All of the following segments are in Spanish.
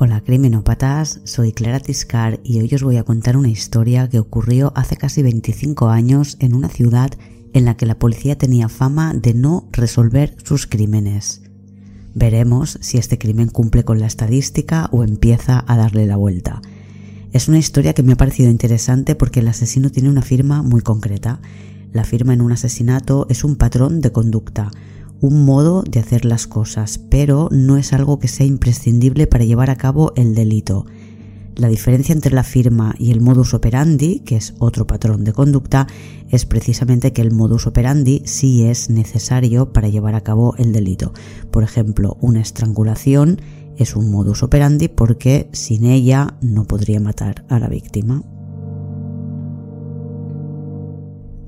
Hola criminópatas, soy Clara Tiscar y hoy os voy a contar una historia que ocurrió hace casi 25 años en una ciudad en la que la policía tenía fama de no resolver sus crímenes. Veremos si este crimen cumple con la estadística o empieza a darle la vuelta. Es una historia que me ha parecido interesante porque el asesino tiene una firma muy concreta. La firma en un asesinato es un patrón de conducta, un modo de hacer las cosas, pero no es algo que sea imprescindible para llevar a cabo el delito. La diferencia entre la firma y el modus operandi, que es otro patrón de conducta, es precisamente que el modus operandi sí es necesario para llevar a cabo el delito. Por ejemplo, una estrangulación es un modus operandi porque sin ella no podría matar a la víctima.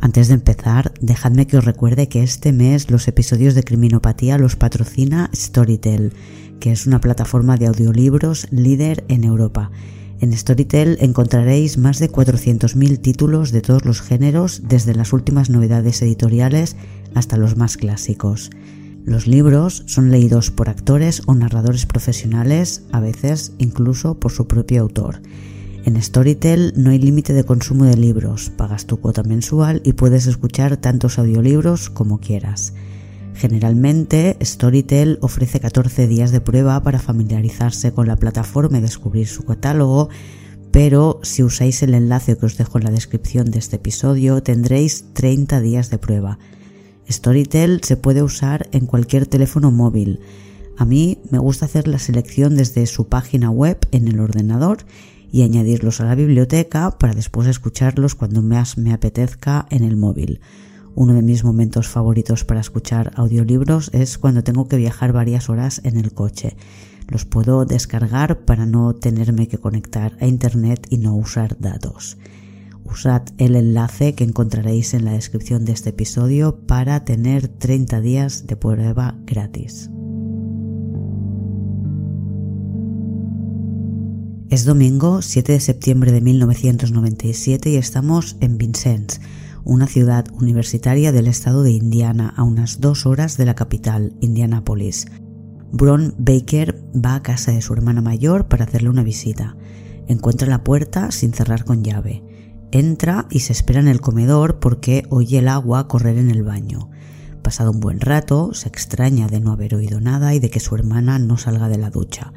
Antes de empezar, dejadme que os recuerde que este mes los episodios de Criminopatía los patrocina Storytel, que es una plataforma de audiolibros líder en Europa. En Storytel encontraréis más de 400.000 títulos de todos los géneros, desde las últimas novedades editoriales hasta los más clásicos. Los libros son leídos por actores o narradores profesionales, a veces incluso por su propio autor. En Storytel no hay límite de consumo de libros, pagas tu cuota mensual y puedes escuchar tantos audiolibros como quieras. Generalmente, Storytel ofrece 14 días de prueba para familiarizarse con la plataforma y descubrir su catálogo, pero si usáis el enlace que os dejo en la descripción de este episodio, tendréis 30 días de prueba. Storytel se puede usar en cualquier teléfono móvil. A mí me gusta hacer la selección desde su página web en el ordenador y añadirlos a la biblioteca para después escucharlos cuando más me apetezca en el móvil. Uno de mis momentos favoritos para escuchar audiolibros es cuando tengo que viajar varias horas en el coche. Los puedo descargar para no tenerme que conectar a Internet y no usar datos. Usad el enlace que encontraréis en la descripción de este episodio para tener 30 días de prueba gratis. Es domingo 7 de septiembre de 1997 y estamos en Vincennes, una ciudad universitaria del estado de Indiana, a unas dos horas de la capital, Indianapolis. Bron Baker va a casa de su hermana mayor para hacerle una visita. Encuentra la puerta sin cerrar con llave. Entra y se espera en el comedor porque oye el agua correr en el baño. Pasado un buen rato, se extraña de no haber oído nada y de que su hermana no salga de la ducha.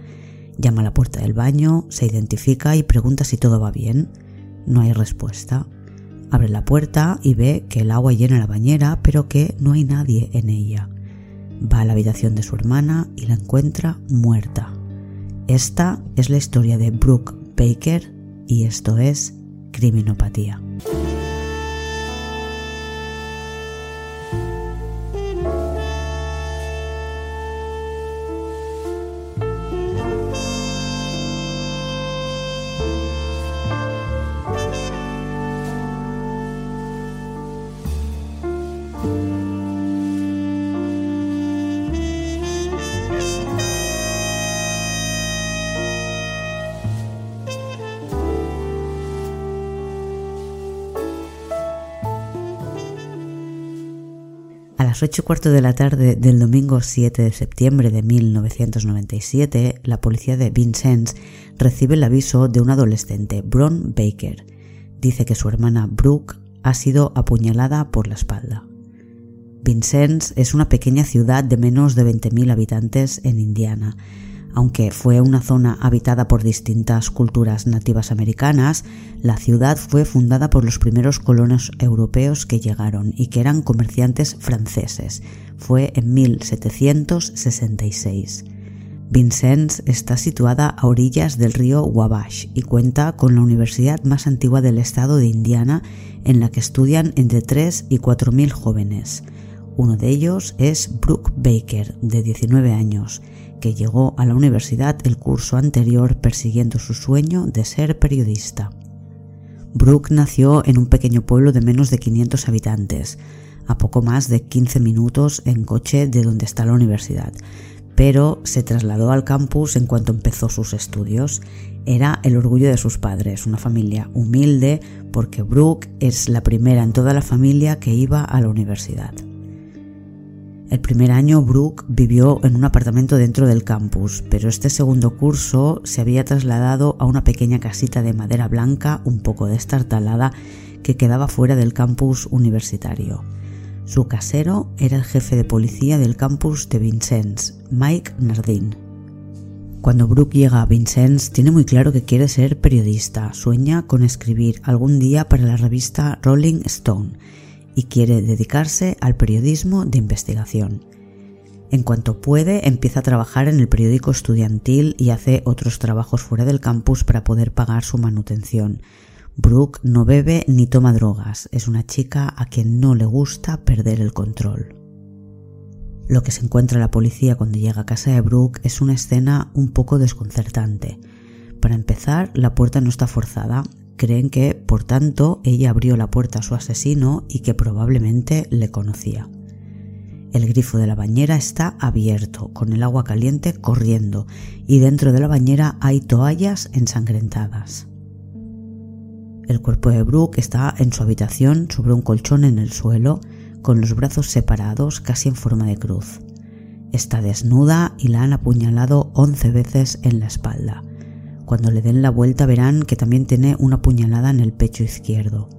Llama a la puerta del baño, se identifica y pregunta si todo va bien. No hay respuesta. Abre la puerta y ve que el agua llena la bañera, pero que no hay nadie en ella. Va a la habitación de su hermana y la encuentra muerta. Esta es la historia de Brooke Baker y esto es Criminopatía. Las ocho y cuarto de la tarde del domingo 7 de septiembre de 1997, la policía de Vincennes recibe el aviso de un adolescente, Bron Baker. Dice que su hermana Brooke ha sido apuñalada por la espalda. Vincennes es una pequeña ciudad de menos de 20.000 habitantes en Indiana. Aunque fue una zona habitada por distintas culturas nativas americanas, la ciudad fue fundada por los primeros colonos europeos que llegaron y que eran comerciantes franceses. Fue en 1766. Vincennes está situada a orillas del río Wabash y cuenta con la universidad más antigua del estado de Indiana en la que estudian entre 3 y 4 mil jóvenes. Uno de ellos es Brooke Baker, de 19 años, que llegó a la universidad el curso anterior persiguiendo su sueño de ser periodista. Brooke nació en un pequeño pueblo de menos de 500 habitantes, a poco más de 15 minutos en coche de donde está la universidad, pero se trasladó al campus en cuanto empezó sus estudios. Era el orgullo de sus padres, una familia humilde, porque Brooke es la primera en toda la familia que iba a la universidad. El primer año Brooke vivió en un apartamento dentro del campus, pero este segundo curso se había trasladado a una pequeña casita de madera blanca un poco destartalada que quedaba fuera del campus universitario. Su casero era el jefe de policía del campus de Vincennes, Mike Nardin. Cuando Brooke llega a Vincennes tiene muy claro que quiere ser periodista, sueña con escribir algún día para la revista Rolling Stone y quiere dedicarse al periodismo de investigación. En cuanto puede, empieza a trabajar en el periódico estudiantil y hace otros trabajos fuera del campus para poder pagar su manutención. Brooke no bebe ni toma drogas, es una chica a quien no le gusta perder el control. Lo que se encuentra la policía cuando llega a casa de Brooke es una escena un poco desconcertante. Para empezar, la puerta no está forzada. Creen que, por tanto, ella abrió la puerta a su asesino y que probablemente le conocía. El grifo de la bañera está abierto, con el agua caliente corriendo, y dentro de la bañera hay toallas ensangrentadas. El cuerpo de Brooke está en su habitación sobre un colchón en el suelo, con los brazos separados casi en forma de cruz. Está desnuda y la han apuñalado 11 veces en la espalda. Cuando le den la vuelta verán que también tiene una puñalada en el pecho izquierdo.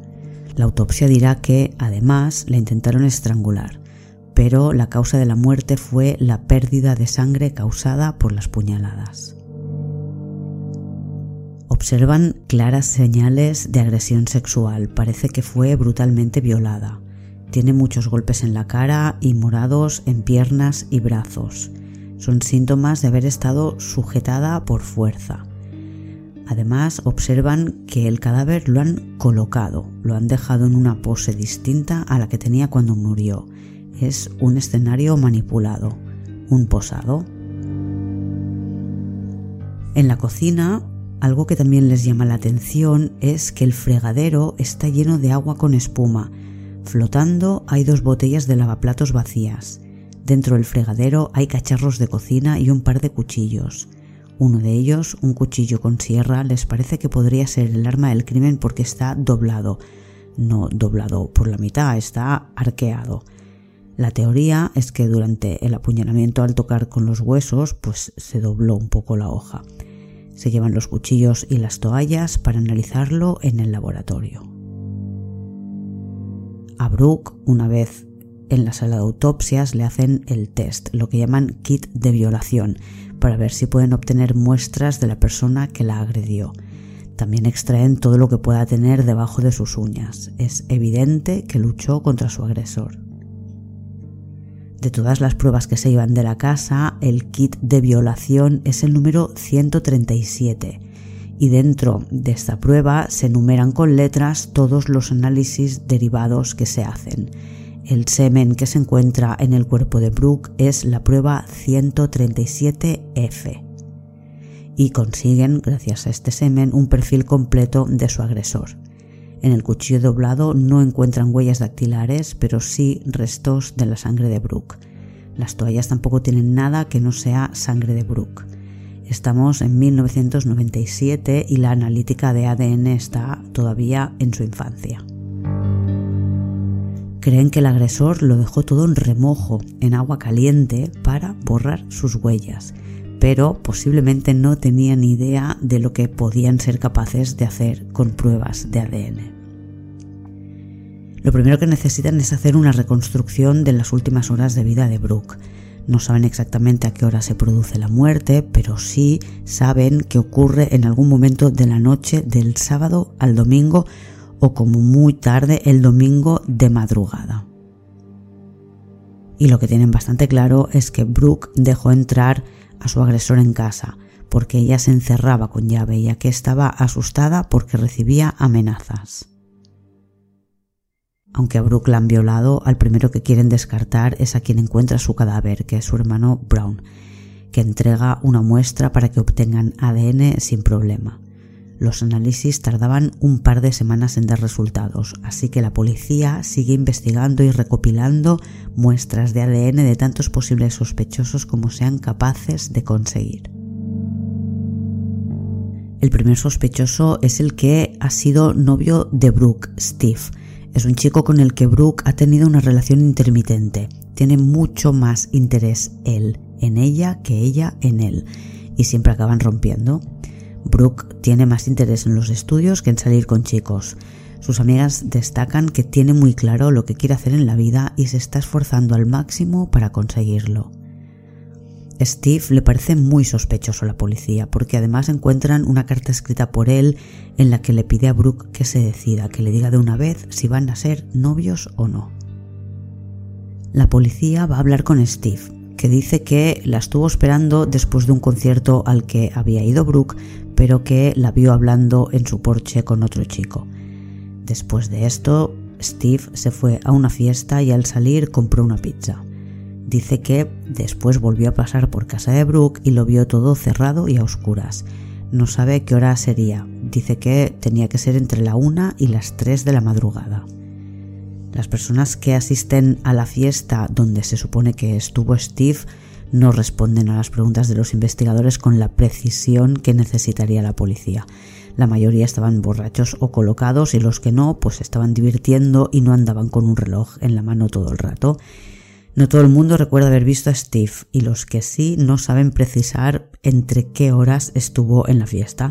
La autopsia dirá que, además, la intentaron estrangular, pero la causa de la muerte fue la pérdida de sangre causada por las puñaladas. Observan claras señales de agresión sexual, parece que fue brutalmente violada. Tiene muchos golpes en la cara y morados en piernas y brazos. Son síntomas de haber estado sujetada por fuerza. Además, observan que el cadáver lo han colocado, lo han dejado en una pose distinta a la que tenía cuando murió. Es un escenario manipulado, un posado. En la cocina, algo que también les llama la atención es que el fregadero está lleno de agua con espuma Flotando hay dos botellas de lavaplatos vacías. Dentro del fregadero hay cacharros de cocina y un par de cuchillos. Uno de ellos, un cuchillo con sierra, les parece que podría ser el arma del crimen porque está doblado. No doblado por la mitad, está arqueado. La teoría es que durante el apuñalamiento al tocar con los huesos, pues se dobló un poco la hoja. Se llevan los cuchillos y las toallas para analizarlo en el laboratorio. A Brooke, una vez en la sala de autopsias, le hacen el test, lo que llaman kit de violación, para ver si pueden obtener muestras de la persona que la agredió. También extraen todo lo que pueda tener debajo de sus uñas. Es evidente que luchó contra su agresor. De todas las pruebas que se iban de la casa, el kit de violación es el número 137 y dentro de esta prueba se enumeran con letras todos los análisis derivados que se hacen. El semen que se encuentra en el cuerpo de Brooke es la prueba 137F y consiguen, gracias a este semen, un perfil completo de su agresor. En el cuchillo doblado no encuentran huellas dactilares, pero sí restos de la sangre de Brooke. Las toallas tampoco tienen nada que no sea sangre de Brooke. Estamos en 1997 y la analítica de ADN está todavía en su infancia. Creen que el agresor lo dejó todo en remojo, en agua caliente, para borrar sus huellas, pero posiblemente no tenían idea de lo que podían ser capaces de hacer con pruebas de ADN. Lo primero que necesitan es hacer una reconstrucción de las últimas horas de vida de Brooke no saben exactamente a qué hora se produce la muerte, pero sí saben que ocurre en algún momento de la noche del sábado al domingo o como muy tarde el domingo de madrugada. Y lo que tienen bastante claro es que Brooke dejó entrar a su agresor en casa porque ella se encerraba con llave ya que estaba asustada porque recibía amenazas. Aunque a Brooke la han violado, al primero que quieren descartar es a quien encuentra su cadáver, que es su hermano Brown, que entrega una muestra para que obtengan ADN sin problema. Los análisis tardaban un par de semanas en dar resultados, así que la policía sigue investigando y recopilando muestras de ADN de tantos posibles sospechosos como sean capaces de conseguir. El primer sospechoso es el que ha sido novio de Brooke, Steve, es un chico con el que Brooke ha tenido una relación intermitente. Tiene mucho más interés él en ella que ella en él y siempre acaban rompiendo. Brooke tiene más interés en los estudios que en salir con chicos. Sus amigas destacan que tiene muy claro lo que quiere hacer en la vida y se está esforzando al máximo para conseguirlo. Steve le parece muy sospechoso a la policía porque además encuentran una carta escrita por él en la que le pide a Brooke que se decida, que le diga de una vez si van a ser novios o no. La policía va a hablar con Steve, que dice que la estuvo esperando después de un concierto al que había ido Brooke, pero que la vio hablando en su porche con otro chico. Después de esto, Steve se fue a una fiesta y al salir compró una pizza. Dice que después volvió a pasar por casa de Brooke y lo vio todo cerrado y a oscuras. No sabe qué hora sería. Dice que tenía que ser entre la una y las 3 de la madrugada. Las personas que asisten a la fiesta donde se supone que estuvo Steve no responden a las preguntas de los investigadores con la precisión que necesitaría la policía. La mayoría estaban borrachos o colocados y los que no, pues estaban divirtiendo y no andaban con un reloj en la mano todo el rato. No todo el mundo recuerda haber visto a Steve y los que sí no saben precisar entre qué horas estuvo en la fiesta.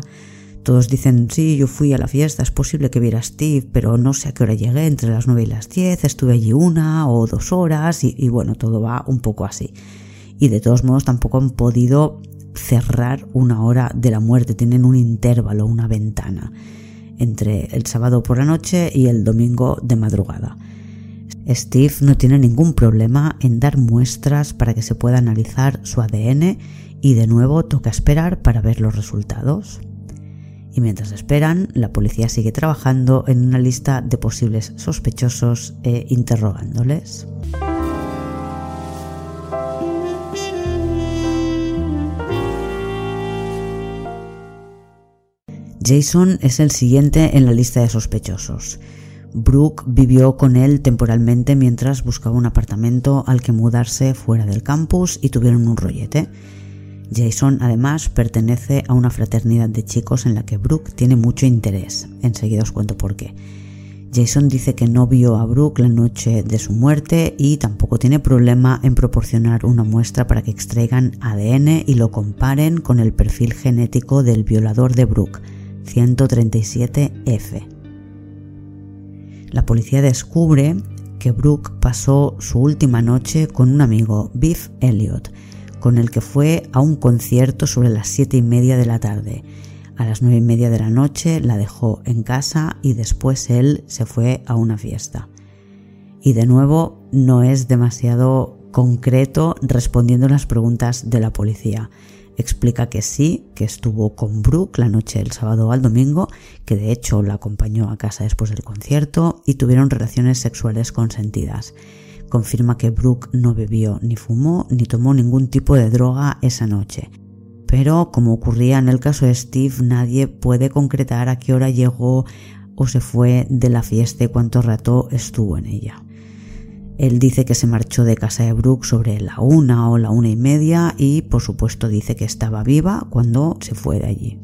Todos dicen, sí, yo fui a la fiesta, es posible que viera a Steve, pero no sé a qué hora llegué, entre las 9 y las 10, estuve allí una o dos horas y, y bueno, todo va un poco así. Y de todos modos tampoco han podido cerrar una hora de la muerte, tienen un intervalo, una ventana entre el sábado por la noche y el domingo de madrugada. Steve no tiene ningún problema en dar muestras para que se pueda analizar su ADN y de nuevo toca esperar para ver los resultados. Y mientras esperan, la policía sigue trabajando en una lista de posibles sospechosos e interrogándoles. Jason es el siguiente en la lista de sospechosos. Brooke vivió con él temporalmente mientras buscaba un apartamento al que mudarse fuera del campus y tuvieron un rollete. Jason además pertenece a una fraternidad de chicos en la que Brooke tiene mucho interés. Enseguida os cuento por qué. Jason dice que no vio a Brooke la noche de su muerte y tampoco tiene problema en proporcionar una muestra para que extraigan ADN y lo comparen con el perfil genético del violador de Brooke, 137F la policía descubre que Brooke pasó su última noche con un amigo, Biff Elliot, con el que fue a un concierto sobre las siete y media de la tarde. A las nueve y media de la noche la dejó en casa y después él se fue a una fiesta. Y de nuevo no es demasiado concreto respondiendo las preguntas de la policía explica que sí, que estuvo con Brooke la noche del sábado al domingo, que de hecho la acompañó a casa después del concierto y tuvieron relaciones sexuales consentidas. Confirma que Brooke no bebió ni fumó ni tomó ningún tipo de droga esa noche. Pero como ocurría en el caso de Steve, nadie puede concretar a qué hora llegó o se fue de la fiesta y cuánto rato estuvo en ella. Él dice que se marchó de casa de Brooke sobre la una o la una y media y por supuesto dice que estaba viva cuando se fue de allí.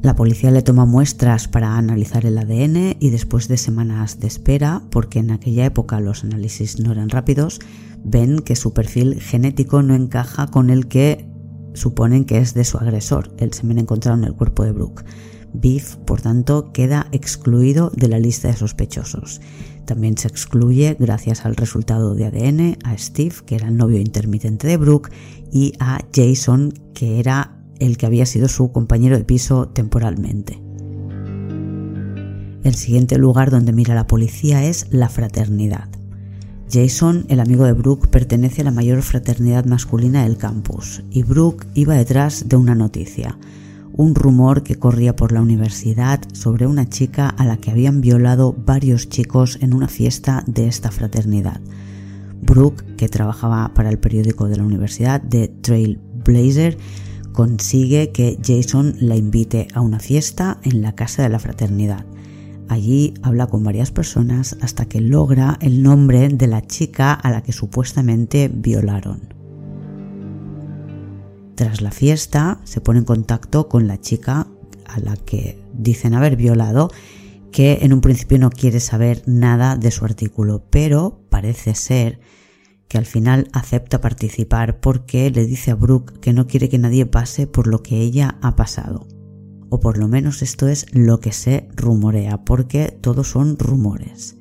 La policía le toma muestras para analizar el ADN y después de semanas de espera, porque en aquella época los análisis no eran rápidos, ven que su perfil genético no encaja con el que suponen que es de su agresor, el semen encontrado en el cuerpo de Brooke. Biff, por tanto, queda excluido de la lista de sospechosos. También se excluye, gracias al resultado de ADN, a Steve, que era el novio intermitente de Brooke, y a Jason, que era el que había sido su compañero de piso temporalmente. El siguiente lugar donde mira la policía es la fraternidad. Jason, el amigo de Brooke, pertenece a la mayor fraternidad masculina del campus, y Brooke iba detrás de una noticia un rumor que corría por la universidad sobre una chica a la que habían violado varios chicos en una fiesta de esta fraternidad. Brooke, que trabajaba para el periódico de la universidad de Trailblazer, consigue que Jason la invite a una fiesta en la casa de la fraternidad. Allí habla con varias personas hasta que logra el nombre de la chica a la que supuestamente violaron. Tras la fiesta se pone en contacto con la chica a la que dicen haber violado que en un principio no quiere saber nada de su artículo, pero parece ser que al final acepta participar porque le dice a Brooke que no quiere que nadie pase por lo que ella ha pasado. O por lo menos esto es lo que se rumorea, porque todos son rumores.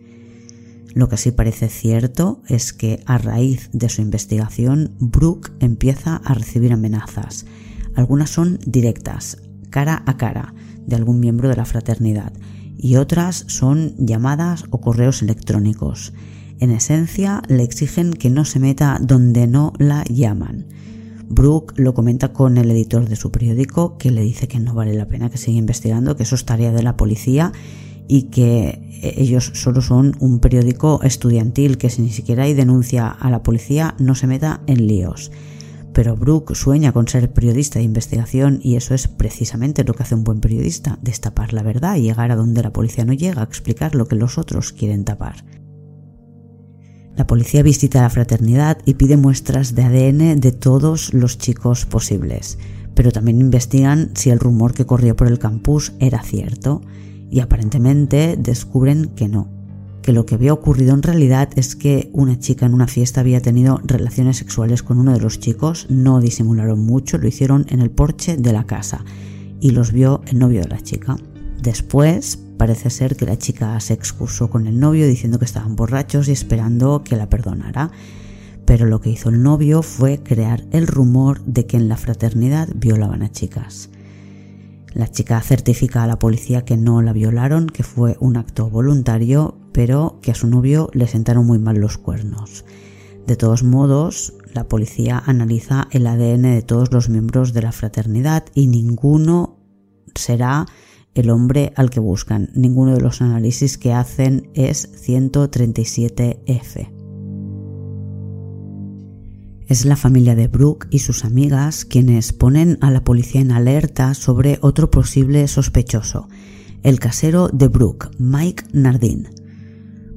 Lo que sí parece cierto es que a raíz de su investigación, Brooke empieza a recibir amenazas. Algunas son directas, cara a cara, de algún miembro de la fraternidad, y otras son llamadas o correos electrónicos. En esencia, le exigen que no se meta donde no la llaman. Brooke lo comenta con el editor de su periódico, que le dice que no vale la pena que siga investigando, que eso es tarea de la policía y que ellos solo son un periódico estudiantil, que si ni siquiera hay denuncia a la policía no se meta en líos. Pero Brooke sueña con ser periodista de investigación y eso es precisamente lo que hace un buen periodista, destapar la verdad y llegar a donde la policía no llega, explicar lo que los otros quieren tapar. La policía visita la fraternidad y pide muestras de ADN de todos los chicos posibles, pero también investigan si el rumor que corría por el campus era cierto, y aparentemente descubren que no, que lo que había ocurrido en realidad es que una chica en una fiesta había tenido relaciones sexuales con uno de los chicos, no disimularon mucho, lo hicieron en el porche de la casa y los vio el novio de la chica. Después parece ser que la chica se excusó con el novio diciendo que estaban borrachos y esperando que la perdonara. Pero lo que hizo el novio fue crear el rumor de que en la fraternidad violaban a chicas. La chica certifica a la policía que no la violaron, que fue un acto voluntario, pero que a su novio le sentaron muy mal los cuernos. De todos modos, la policía analiza el ADN de todos los miembros de la fraternidad y ninguno será el hombre al que buscan. Ninguno de los análisis que hacen es 137F. Es la familia de Brooke y sus amigas quienes ponen a la policía en alerta sobre otro posible sospechoso, el casero de Brooke, Mike Nardin.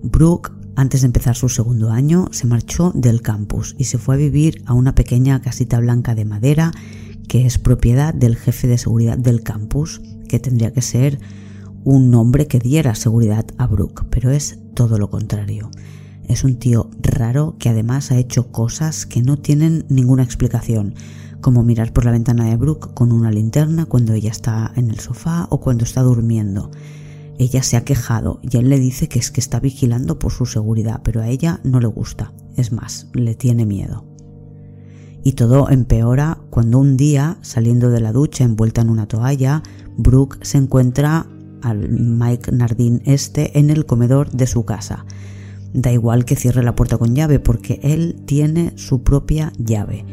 Brooke, antes de empezar su segundo año, se marchó del campus y se fue a vivir a una pequeña casita blanca de madera que es propiedad del jefe de seguridad del campus, que tendría que ser un nombre que diera seguridad a Brooke, pero es todo lo contrario. Es un tío raro que además ha hecho cosas que no tienen ninguna explicación, como mirar por la ventana de Brooke con una linterna cuando ella está en el sofá o cuando está durmiendo. Ella se ha quejado y él le dice que es que está vigilando por su seguridad, pero a ella no le gusta. Es más, le tiene miedo. Y todo empeora cuando un día, saliendo de la ducha envuelta en una toalla, Brooke se encuentra al Mike Nardin este en el comedor de su casa. Da igual que cierre la puerta con llave porque él tiene su propia llave.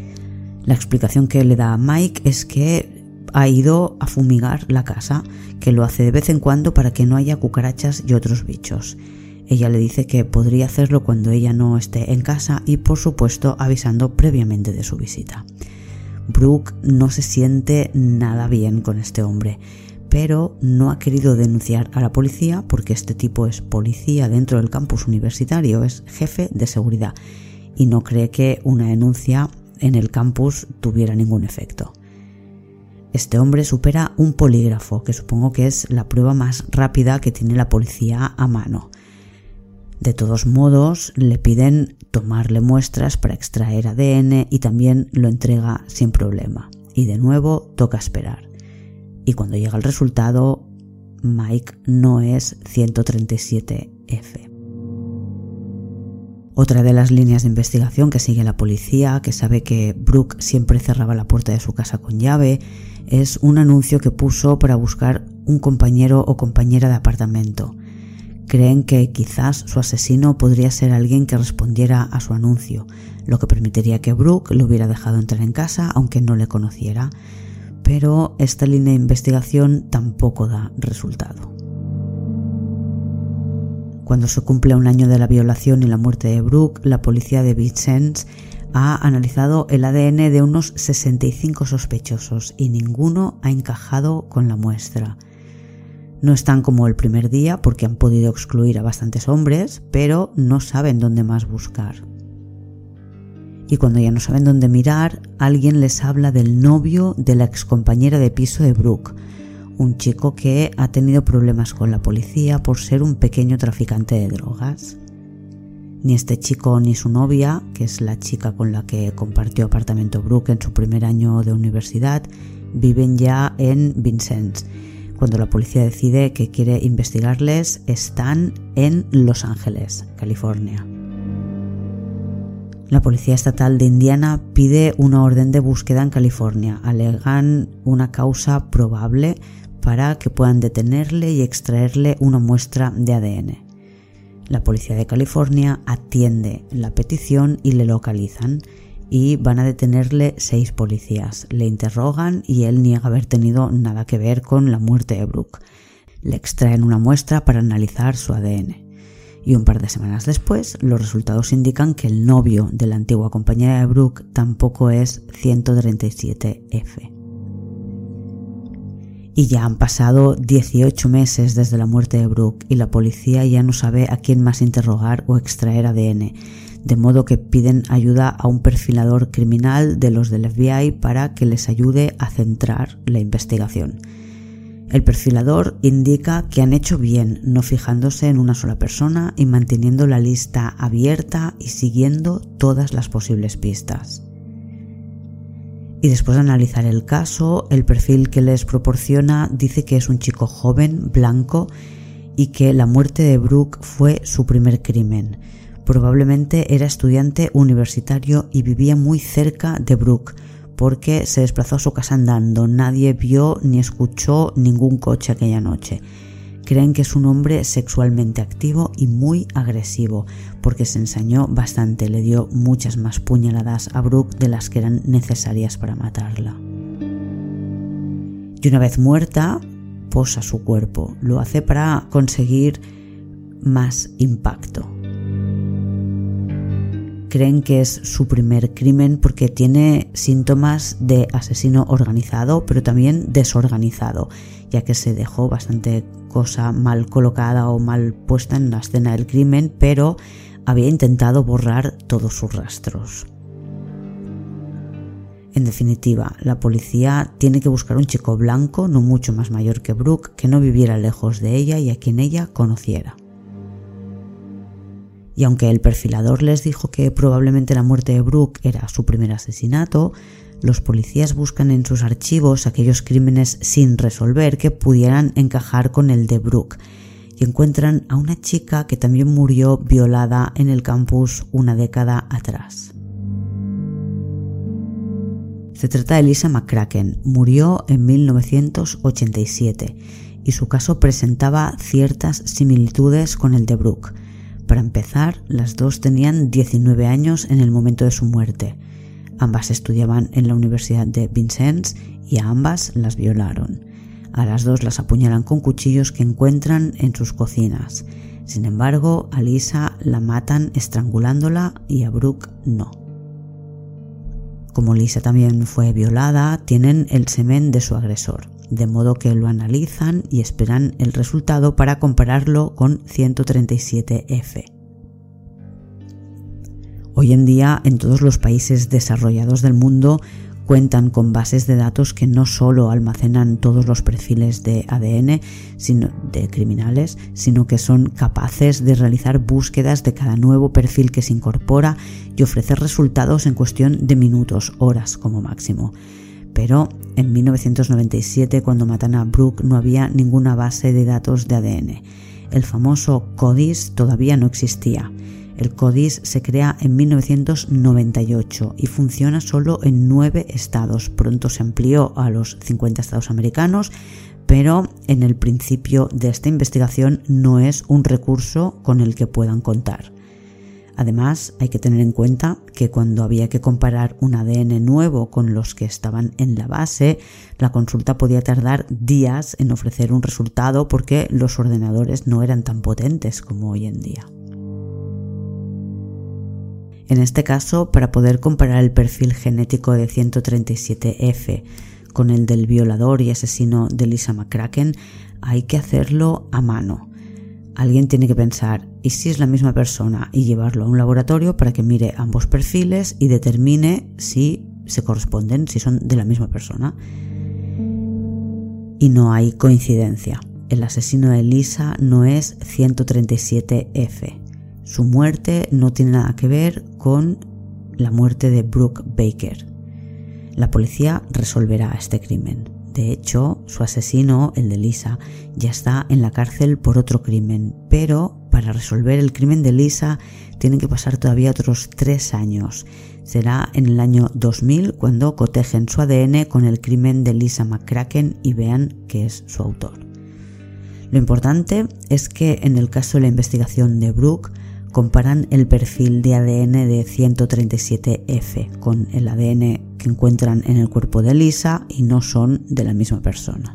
La explicación que le da a Mike es que ha ido a fumigar la casa, que lo hace de vez en cuando para que no haya cucarachas y otros bichos. Ella le dice que podría hacerlo cuando ella no esté en casa y por supuesto avisando previamente de su visita. Brooke no se siente nada bien con este hombre, pero no ha querido denunciar a la policía porque este tipo es policía dentro del campus universitario, es jefe de seguridad y no cree que una denuncia en el campus tuviera ningún efecto. Este hombre supera un polígrafo, que supongo que es la prueba más rápida que tiene la policía a mano. De todos modos, le piden tomarle muestras para extraer ADN y también lo entrega sin problema. Y de nuevo toca esperar. Y cuando llega el resultado, Mike no es 137F. Otra de las líneas de investigación que sigue la policía, que sabe que Brooke siempre cerraba la puerta de su casa con llave, es un anuncio que puso para buscar un compañero o compañera de apartamento. Creen que quizás su asesino podría ser alguien que respondiera a su anuncio, lo que permitiría que Brooke lo hubiera dejado entrar en casa aunque no le conociera. Pero esta línea de investigación tampoco da resultado. Cuando se cumple un año de la violación y la muerte de Brooke, la policía de Vincennes ha analizado el ADN de unos 65 sospechosos y ninguno ha encajado con la muestra. No están como el primer día porque han podido excluir a bastantes hombres, pero no saben dónde más buscar. Y cuando ya no saben dónde mirar, alguien les habla del novio de la excompañera de piso de Brooke, un chico que ha tenido problemas con la policía por ser un pequeño traficante de drogas. Ni este chico ni su novia, que es la chica con la que compartió apartamento Brooke en su primer año de universidad, viven ya en Vincennes. Cuando la policía decide que quiere investigarles, están en Los Ángeles, California. La Policía Estatal de Indiana pide una orden de búsqueda en California. Alegan una causa probable para que puedan detenerle y extraerle una muestra de ADN. La Policía de California atiende la petición y le localizan y van a detenerle seis policías. Le interrogan y él niega haber tenido nada que ver con la muerte de Brooke. Le extraen una muestra para analizar su ADN y un par de semanas después los resultados indican que el novio de la antigua compañera de Brooke tampoco es 137F. Y ya han pasado 18 meses desde la muerte de Brooke y la policía ya no sabe a quién más interrogar o extraer ADN, de modo que piden ayuda a un perfilador criminal de los del FBI para que les ayude a centrar la investigación. El perfilador indica que han hecho bien no fijándose en una sola persona y manteniendo la lista abierta y siguiendo todas las posibles pistas. Y después de analizar el caso, el perfil que les proporciona dice que es un chico joven, blanco, y que la muerte de Brooke fue su primer crimen. Probablemente era estudiante universitario y vivía muy cerca de Brooke, porque se desplazó a su casa andando. Nadie vio ni escuchó ningún coche aquella noche. Creen que es un hombre sexualmente activo y muy agresivo, porque se ensañó bastante, le dio muchas más puñaladas a Brooke de las que eran necesarias para matarla. Y una vez muerta, posa su cuerpo. Lo hace para conseguir más impacto creen que es su primer crimen porque tiene síntomas de asesino organizado, pero también desorganizado, ya que se dejó bastante cosa mal colocada o mal puesta en la escena del crimen, pero había intentado borrar todos sus rastros. En definitiva, la policía tiene que buscar un chico blanco, no mucho más mayor que Brooke, que no viviera lejos de ella y a quien ella conociera y aunque el perfilador les dijo que probablemente la muerte de Brooke era su primer asesinato, los policías buscan en sus archivos aquellos crímenes sin resolver que pudieran encajar con el de Brooke. Y encuentran a una chica que también murió violada en el campus una década atrás. Se trata de Lisa McCracken, murió en 1987 y su caso presentaba ciertas similitudes con el de Brooke para empezar, las dos tenían 19 años en el momento de su muerte. Ambas estudiaban en la Universidad de Vincennes y a ambas las violaron. A las dos las apuñalan con cuchillos que encuentran en sus cocinas. Sin embargo, a Lisa la matan estrangulándola y a Brooke no. Como Lisa también fue violada, tienen el semen de su agresor de modo que lo analizan y esperan el resultado para compararlo con 137F. Hoy en día en todos los países desarrollados del mundo cuentan con bases de datos que no solo almacenan todos los perfiles de ADN sino de criminales, sino que son capaces de realizar búsquedas de cada nuevo perfil que se incorpora y ofrecer resultados en cuestión de minutos, horas como máximo pero en 1997 cuando matan a Brooke no había ninguna base de datos de ADN. El famoso CODIS todavía no existía. El CODIS se crea en 1998 y funciona solo en nueve estados. Pronto se amplió a los 50 estados americanos, pero en el principio de esta investigación no es un recurso con el que puedan contar. Además, hay que tener en cuenta que cuando había que comparar un ADN nuevo con los que estaban en la base, la consulta podía tardar días en ofrecer un resultado porque los ordenadores no eran tan potentes como hoy en día. En este caso, para poder comparar el perfil genético de 137F con el del violador y asesino de Lisa McCracken, hay que hacerlo a mano alguien tiene que pensar, ¿y si es la misma persona? Y llevarlo a un laboratorio para que mire ambos perfiles y determine si se corresponden, si son de la misma persona. Y no hay coincidencia. El asesino de Lisa no es 137F. Su muerte no tiene nada que ver con la muerte de Brooke Baker. La policía resolverá este crimen. De hecho, su asesino, el de Lisa, ya está en la cárcel por otro crimen, pero para resolver el crimen de Lisa tienen que pasar todavía otros tres años. Será en el año 2000 cuando cotejen su ADN con el crimen de Lisa McCracken y vean que es su autor. Lo importante es que en el caso de la investigación de Brooke comparan el perfil de ADN de 137F con el ADN que encuentran en el cuerpo de Lisa y no son de la misma persona.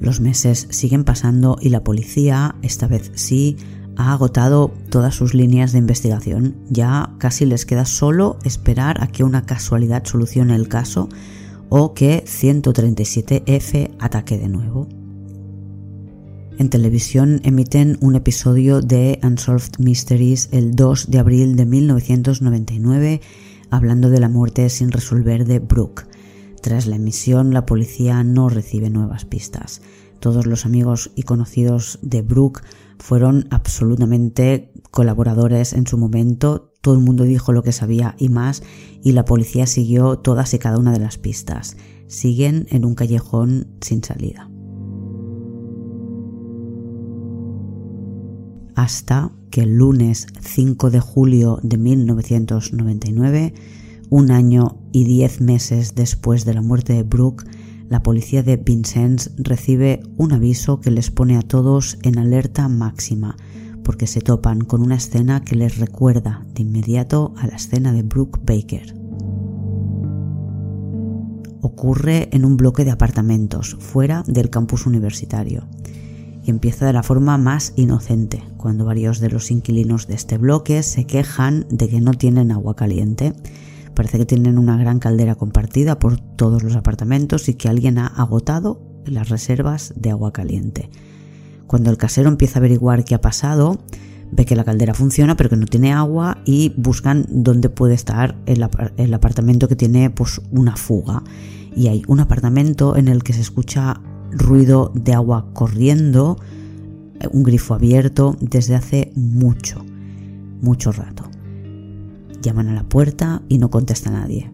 Los meses siguen pasando y la policía, esta vez sí, ha agotado todas sus líneas de investigación. Ya casi les queda solo esperar a que una casualidad solucione el caso o que 137F ataque de nuevo. En televisión emiten un episodio de Unsolved Mysteries el 2 de abril de 1999 hablando de la muerte sin resolver de Brooke. Tras la emisión, la policía no recibe nuevas pistas. Todos los amigos y conocidos de Brooke fueron absolutamente colaboradores en su momento. Todo el mundo dijo lo que sabía y más, y la policía siguió todas y cada una de las pistas. Siguen en un callejón sin salida. Hasta que el lunes 5 de julio de 1999, un año y diez meses después de la muerte de Brooke, la policía de Vincennes recibe un aviso que les pone a todos en alerta máxima, porque se topan con una escena que les recuerda de inmediato a la escena de Brooke Baker. Ocurre en un bloque de apartamentos fuera del campus universitario y empieza de la forma más inocente, cuando varios de los inquilinos de este bloque se quejan de que no tienen agua caliente. Parece que tienen una gran caldera compartida por todos los apartamentos y que alguien ha agotado las reservas de agua caliente. Cuando el casero empieza a averiguar qué ha pasado, ve que la caldera funciona pero que no tiene agua y buscan dónde puede estar el, el apartamento que tiene pues una fuga. Y hay un apartamento en el que se escucha ruido de agua corriendo, un grifo abierto desde hace mucho, mucho rato. Llaman a la puerta y no contesta nadie.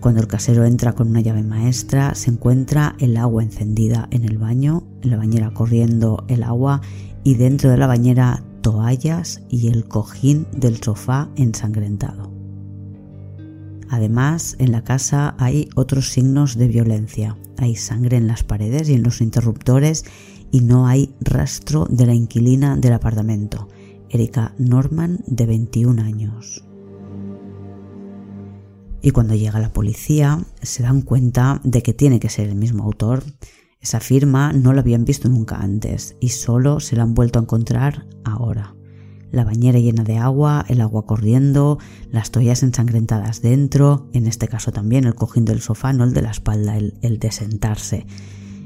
Cuando el casero entra con una llave maestra, se encuentra el agua encendida en el baño, en la bañera corriendo el agua y dentro de la bañera toallas y el cojín del sofá ensangrentado. Además, en la casa hay otros signos de violencia. Hay sangre en las paredes y en los interruptores y no hay rastro de la inquilina del apartamento, Erika Norman, de 21 años. Y cuando llega la policía, se dan cuenta de que tiene que ser el mismo autor. Esa firma no la habían visto nunca antes y solo se la han vuelto a encontrar ahora la bañera llena de agua, el agua corriendo, las toallas ensangrentadas dentro, en este caso también el cojín del sofá, no el de la espalda, el, de sentarse.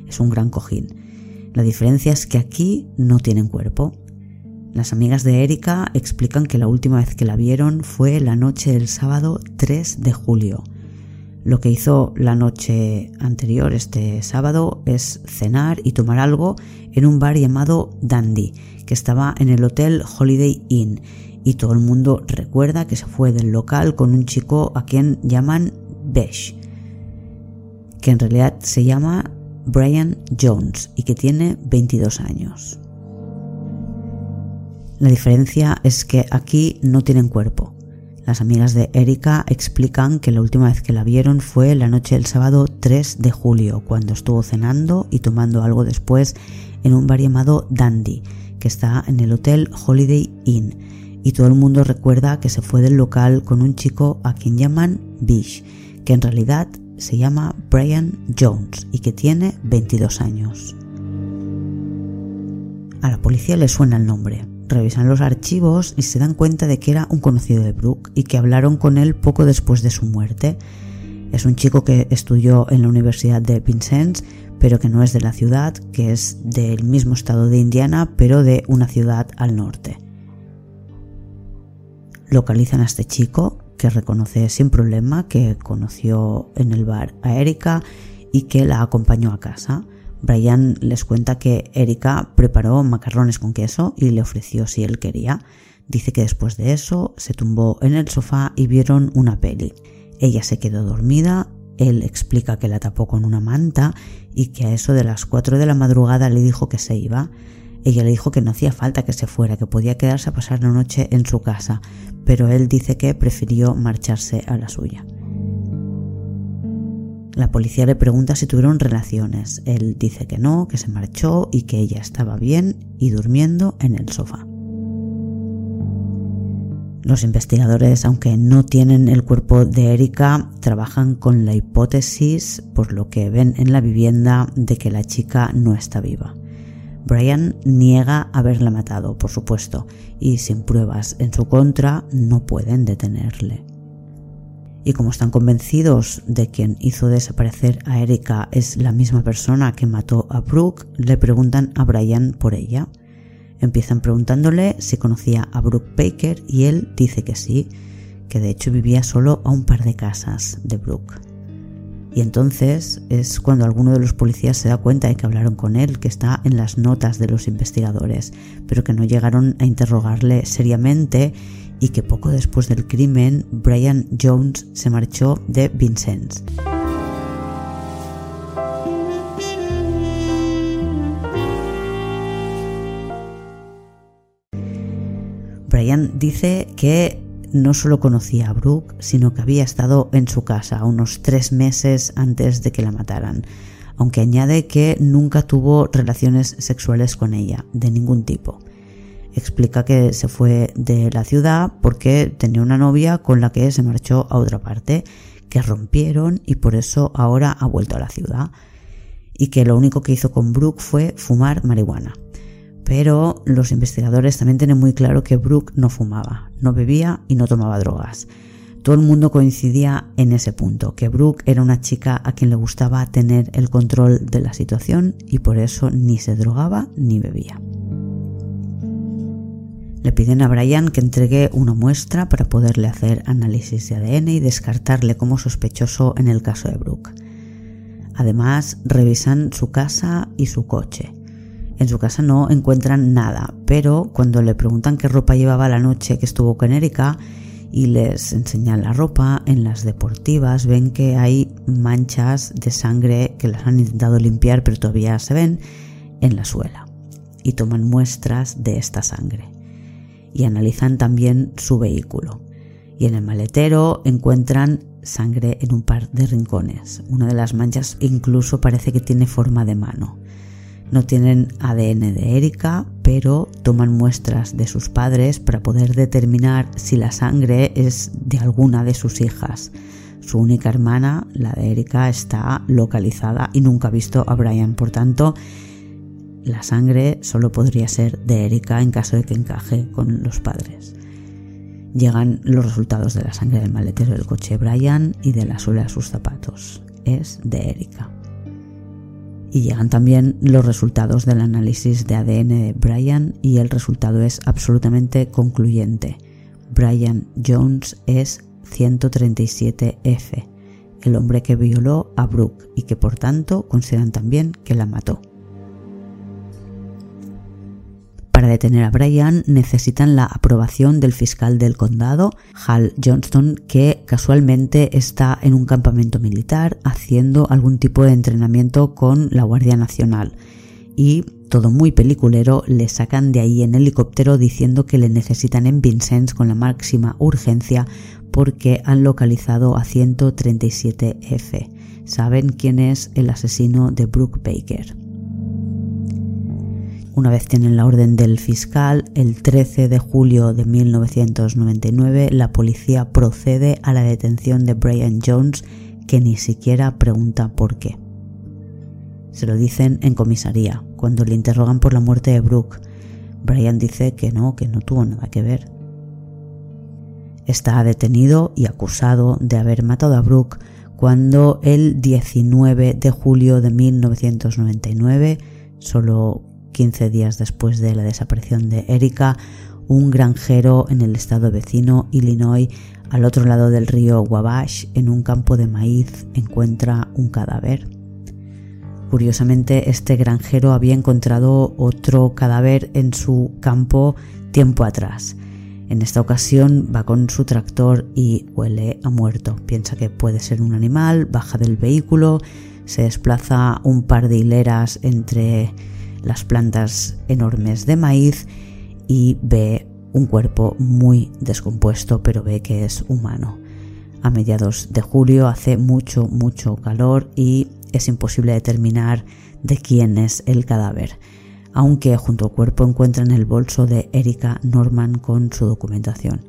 Es un gran cojín. La diferencia es que aquí no tienen cuerpo. Las amigas de Erika explican que la última vez que la vieron fue la noche del sábado 3 de julio. Lo que hizo la noche anterior, este sábado, es cenar y tomar algo en un bar llamado Dandy, que estaba en el hotel Holiday Inn. Y todo el mundo recuerda que se fue del local con un chico a quien llaman Besh, que en realidad se llama Brian Jones y que tiene 22 años. La diferencia es que aquí no tienen cuerpo las amigas de Erika explican que la última vez que la vieron fue la noche del sábado 3 de julio, cuando estuvo cenando y tomando algo después en un bar llamado Dandy, que está en el hotel Holiday Inn. Y todo el mundo recuerda que se fue del local con un chico a quien llaman Bish, que en realidad se llama Brian Jones y que tiene 22 años. A la policía le suena el nombre, revisan los archivos y se dan cuenta de que era un conocido de Brooke y que hablaron con él poco después de su muerte. Es un chico que estudió en la Universidad de Vincennes, pero que no es de la ciudad, que es del mismo estado de Indiana, pero de una ciudad al norte. Localizan a este chico, que reconoce sin problema que conoció en el bar a Erika, y que la acompañó a casa. Brian les cuenta que Erika preparó macarrones con queso y le ofreció si él quería. Dice que después de eso se tumbó en el sofá y vieron una peli. Ella se quedó dormida, él explica que la tapó con una manta y que a eso de las 4 de la madrugada le dijo que se iba. Ella le dijo que no hacía falta que se fuera, que podía quedarse a pasar la noche en su casa, pero él dice que prefirió marcharse a la suya. La policía le pregunta si tuvieron relaciones. Él dice que no, que se marchó y que ella estaba bien y durmiendo en el sofá. Los investigadores, aunque no tienen el cuerpo de Erika, trabajan con la hipótesis, por lo que ven en la vivienda, de que la chica no está viva. Brian niega haberla matado, por supuesto, y sin pruebas en su contra no pueden detenerle. Y como están convencidos de quien hizo desaparecer a Erika es la misma persona que mató a Brooke, le preguntan a Brian por ella. Empiezan preguntándole si conocía a Brooke Baker y él dice que sí, que de hecho vivía solo a un par de casas de Brooke. Y entonces es cuando alguno de los policías se da cuenta de que hablaron con él, que está en las notas de los investigadores, pero que no llegaron a interrogarle seriamente y que poco después del crimen Brian Jones se marchó de Vincennes. Brian dice que no solo conocía a Brooke, sino que había estado en su casa unos tres meses antes de que la mataran, aunque añade que nunca tuvo relaciones sexuales con ella, de ningún tipo. Explica que se fue de la ciudad porque tenía una novia con la que se marchó a otra parte, que rompieron y por eso ahora ha vuelto a la ciudad, y que lo único que hizo con Brooke fue fumar marihuana. Pero los investigadores también tienen muy claro que Brooke no fumaba, no bebía y no tomaba drogas. Todo el mundo coincidía en ese punto, que Brooke era una chica a quien le gustaba tener el control de la situación y por eso ni se drogaba ni bebía. Le piden a Brian que entregue una muestra para poderle hacer análisis de ADN y descartarle como sospechoso en el caso de Brooke. Además, revisan su casa y su coche. En su casa no encuentran nada, pero cuando le preguntan qué ropa llevaba la noche que estuvo con Erika y les enseñan la ropa, en las deportivas ven que hay manchas de sangre que las han intentado limpiar pero todavía se ven en la suela y toman muestras de esta sangre y analizan también su vehículo. Y en el maletero encuentran sangre en un par de rincones. Una de las manchas incluso parece que tiene forma de mano. No tienen ADN de Erika, pero toman muestras de sus padres para poder determinar si la sangre es de alguna de sus hijas. Su única hermana, la de Erika, está localizada y nunca ha visto a Brian. Por tanto, la sangre solo podría ser de Erika en caso de que encaje con los padres. Llegan los resultados de la sangre del maletero del coche de Brian y de la suela de sus zapatos. Es de Erika y llegan también los resultados del análisis de ADN de Brian y el resultado es absolutamente concluyente. Brian Jones es 137F, el hombre que violó a Brooke y que por tanto consideran también que la mató. Para detener a Brian necesitan la aprobación del fiscal del condado, Hal Johnston, que casualmente está en un campamento militar haciendo algún tipo de entrenamiento con la Guardia Nacional. Y todo muy peliculero, le sacan de ahí en helicóptero diciendo que le necesitan en Vincennes con la máxima urgencia porque han localizado a 137F. Saben quién es el asesino de Brooke Baker. Una vez tienen la orden del fiscal, el 13 de julio de 1999 la policía procede a la detención de Brian Jones que ni siquiera pregunta por qué. Se lo dicen en comisaría, cuando le interrogan por la muerte de Brooke. Brian dice que no, que no tuvo nada que ver. Está detenido y acusado de haber matado a Brooke cuando el 19 de julio de 1999, solo 15 días después de la desaparición de Erika, un granjero en el estado vecino Illinois, al otro lado del río Wabash, en un campo de maíz, encuentra un cadáver. Curiosamente, este granjero había encontrado otro cadáver en su campo tiempo atrás. En esta ocasión va con su tractor y huele a muerto. Piensa que puede ser un animal, baja del vehículo, se desplaza un par de hileras entre las plantas enormes de maíz y ve un cuerpo muy descompuesto, pero ve que es humano. A mediados de julio hace mucho, mucho calor y es imposible determinar de quién es el cadáver, aunque junto al cuerpo encuentran el bolso de Erika Norman con su documentación.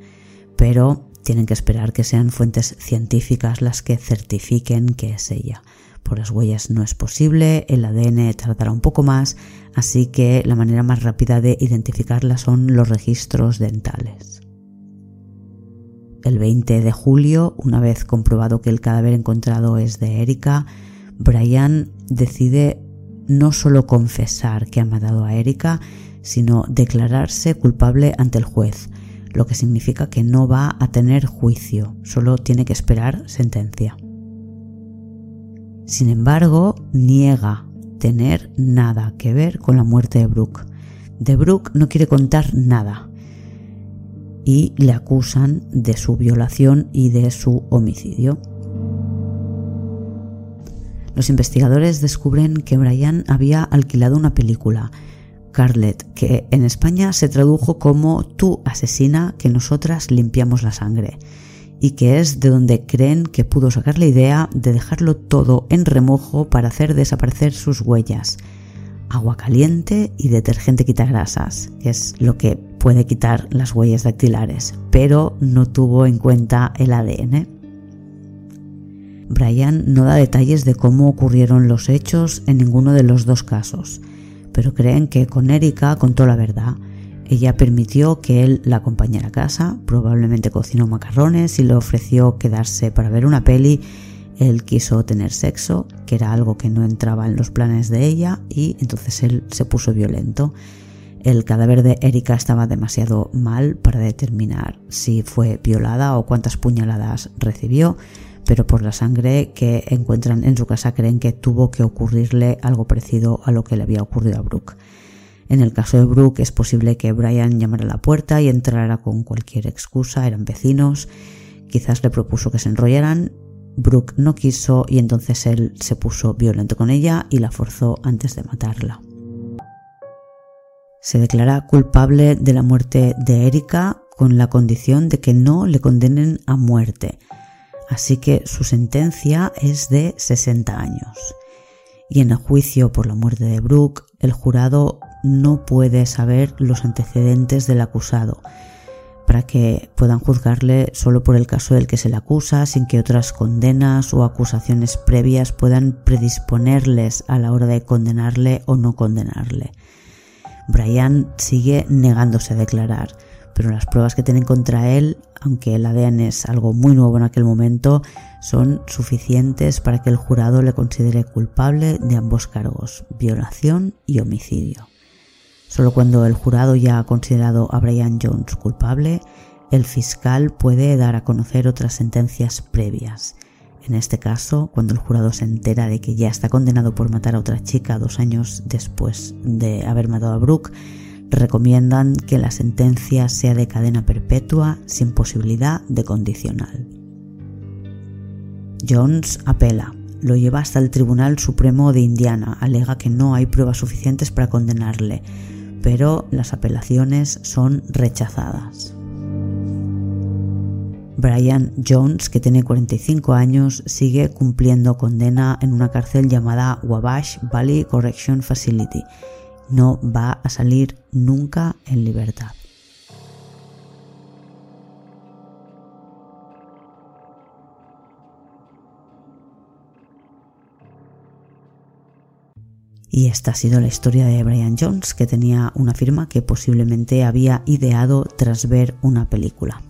Pero tienen que esperar que sean fuentes científicas las que certifiquen que es ella. Por las huellas no es posible, el ADN tardará un poco más, así que la manera más rápida de identificarla son los registros dentales. El 20 de julio, una vez comprobado que el cadáver encontrado es de Erika, Brian decide no solo confesar que ha matado a Erika, sino declararse culpable ante el juez, lo que significa que no va a tener juicio, solo tiene que esperar sentencia. Sin embargo, niega tener nada que ver con la muerte de Brooke. De Brooke no quiere contar nada y le acusan de su violación y de su homicidio. Los investigadores descubren que Brian había alquilado una película, Carlet, que en España se tradujo como Tú asesina que nosotras limpiamos la sangre, y que es de donde creen que pudo sacar la idea de dejarlo todo en remojo para hacer desaparecer sus huellas. Agua caliente y detergente quitagrasas, que es lo que puede quitar las huellas dactilares, pero no tuvo en cuenta el ADN. Brian no da detalles de cómo ocurrieron los hechos en ninguno de los dos casos, pero creen que con Erika contó la verdad. Ella permitió que él la acompañara a casa, probablemente cocinó macarrones y le ofreció quedarse para ver una peli. Él quiso tener sexo, que era algo que no entraba en los planes de ella, y entonces él se puso violento. El cadáver de Erika estaba demasiado mal para determinar si fue violada o cuántas puñaladas recibió, pero por la sangre que encuentran en su casa creen que tuvo que ocurrirle algo parecido a lo que le había ocurrido a Brooke. En el caso de Brooke es posible que Brian llamara a la puerta y entrara con cualquier excusa, eran vecinos, quizás le propuso que se enrollaran, Brooke no quiso y entonces él se puso violento con ella y la forzó antes de matarla. Se declara culpable de la muerte de Erika con la condición de que no le condenen a muerte así que su sentencia es de 60 años. Y en el juicio por la muerte de Brooke, el jurado no puede saber los antecedentes del acusado para que puedan juzgarle solo por el caso del que se le acusa, sin que otras condenas o acusaciones previas puedan predisponerles a la hora de condenarle o no condenarle. Brian sigue negándose a declarar, pero las pruebas que tienen contra él, aunque el ADN es algo muy nuevo en aquel momento, son suficientes para que el jurado le considere culpable de ambos cargos, violación y homicidio. Solo cuando el jurado ya ha considerado a Brian Jones culpable, el fiscal puede dar a conocer otras sentencias previas. En este caso, cuando el jurado se entera de que ya está condenado por matar a otra chica dos años después de haber matado a Brooke, recomiendan que la sentencia sea de cadena perpetua sin posibilidad de condicional. Jones apela, lo lleva hasta el Tribunal Supremo de Indiana, alega que no hay pruebas suficientes para condenarle, pero las apelaciones son rechazadas. Brian Jones, que tiene 45 años, sigue cumpliendo condena en una cárcel llamada Wabash Valley Correction Facility no va a salir nunca en libertad. Y esta ha sido la historia de Brian Jones, que tenía una firma que posiblemente había ideado tras ver una película.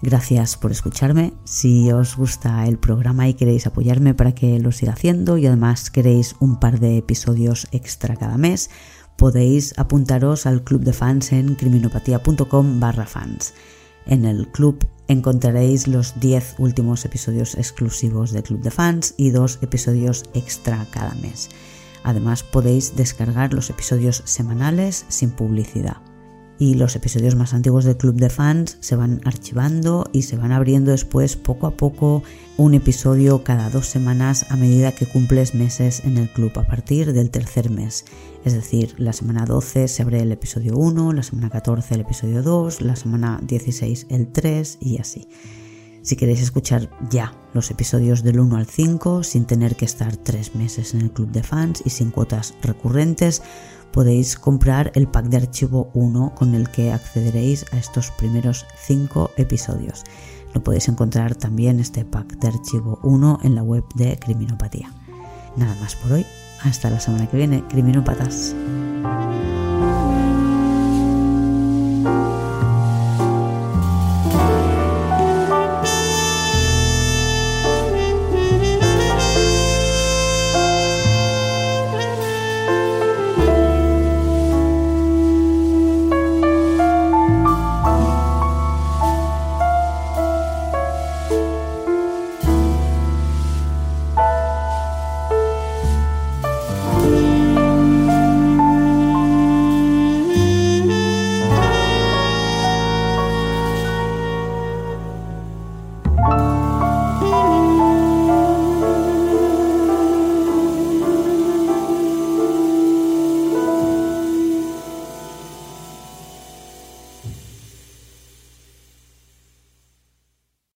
Gracias por escucharme. Si os gusta el programa y queréis apoyarme para que lo siga haciendo y además queréis un par de episodios extra cada mes, podéis apuntaros al club de fans en criminopatía.com barra fans. En el club encontraréis los 10 últimos episodios exclusivos de Club de Fans y dos episodios extra cada mes. Además podéis descargar los episodios semanales sin publicidad y los episodios más antiguos del club de fans se van archivando y se van abriendo después poco a poco un episodio cada dos semanas a medida que cumples meses en el club a partir del tercer mes. Es decir, la semana 12 se abre el episodio 1, la semana 14 el episodio 2, la semana 16 el 3 y así. Si queréis escuchar ya los episodios del 1 al 5 sin tener que estar tres meses en el club de fans y sin cuotas recurrentes, podéis comprar el pack de archivo 1 con el que accederéis a estos primeros 5 episodios. Lo podéis encontrar también este pack de archivo 1 en la web de Criminopatía. Nada más por hoy. Hasta la semana que viene, Criminópatas.